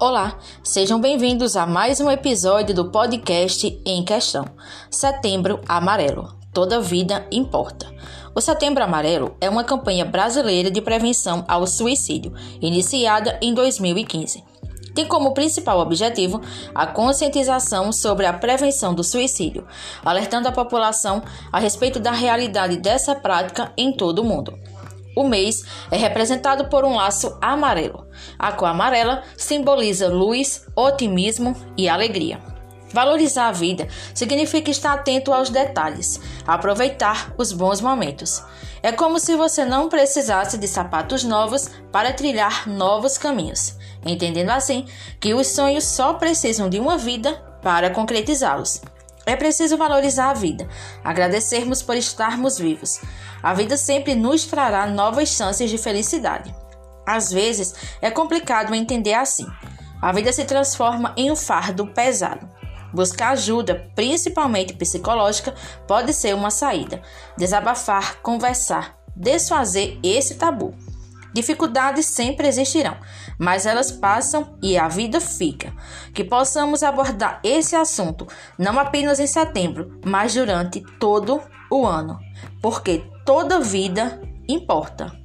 Olá, sejam bem-vindos a mais um episódio do podcast Em Questão. Setembro Amarelo. Toda vida importa. O Setembro Amarelo é uma campanha brasileira de prevenção ao suicídio, iniciada em 2015. Tem como principal objetivo a conscientização sobre a prevenção do suicídio, alertando a população a respeito da realidade dessa prática em todo o mundo. O mês é representado por um laço amarelo. A cor amarela simboliza luz, otimismo e alegria. Valorizar a vida significa estar atento aos detalhes, aproveitar os bons momentos. É como se você não precisasse de sapatos novos para trilhar novos caminhos, entendendo assim que os sonhos só precisam de uma vida para concretizá-los. É preciso valorizar a vida, agradecermos por estarmos vivos. A vida sempre nos trará novas chances de felicidade. Às vezes é complicado entender assim. A vida se transforma em um fardo pesado. Buscar ajuda, principalmente psicológica, pode ser uma saída. Desabafar, conversar, desfazer esse tabu. Dificuldades sempre existirão, mas elas passam e a vida fica. Que possamos abordar esse assunto não apenas em setembro, mas durante todo o ano, porque toda vida importa.